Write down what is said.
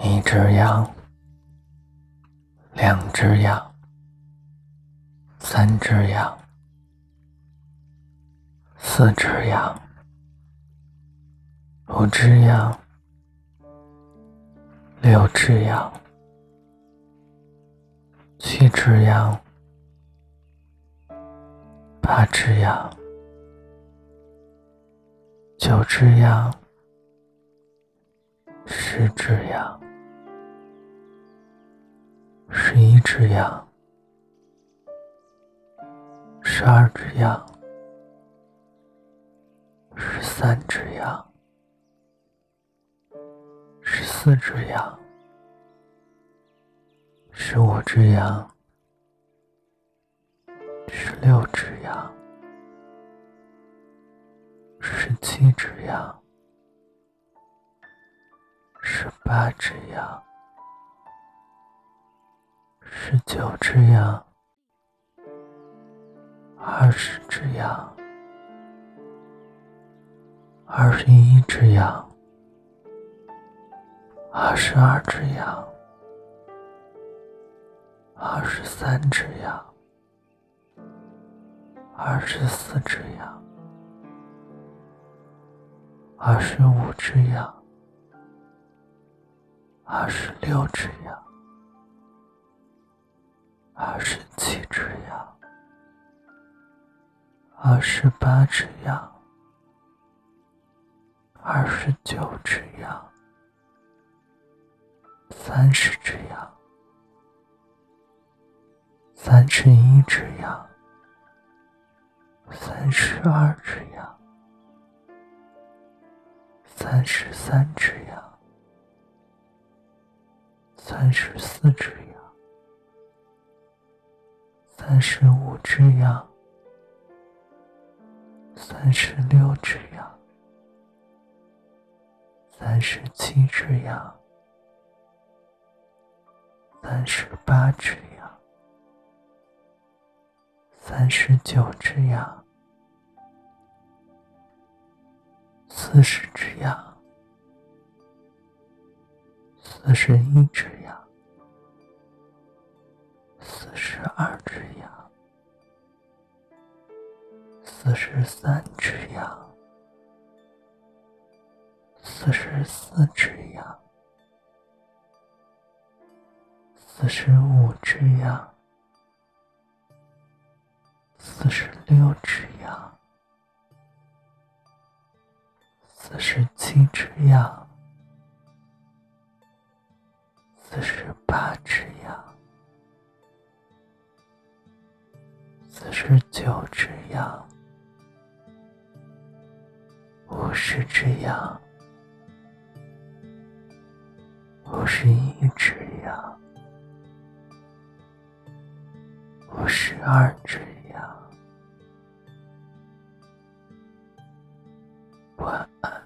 一只羊，两只羊，三只羊，四只羊，五只羊，六只羊，七只羊，八只羊，九只羊。十只羊，十一只羊，十二只羊，十三只羊，十四只羊，十五只羊，十六只羊，十七只羊。十八只羊，十九只羊，二十只羊，二十一只羊，二十二只羊，二十三只羊，二十四只羊，二十五只羊。二十六只羊，二十七只羊，二十八只羊，二十九只羊，三十只羊，三十一只羊，三十二只羊，三十三只羊。三十四只羊，三十五只羊，三十六只羊，三十七只羊，三十八只羊，三十九只羊，四十只羊。四十一只羊，四十二只四十三只羊，四十四只羊，四十五只羊，四十六只羊，四十七只羊。四十八只羊，四十九只羊，十只羊，五十一只羊，五十二只羊。晚安。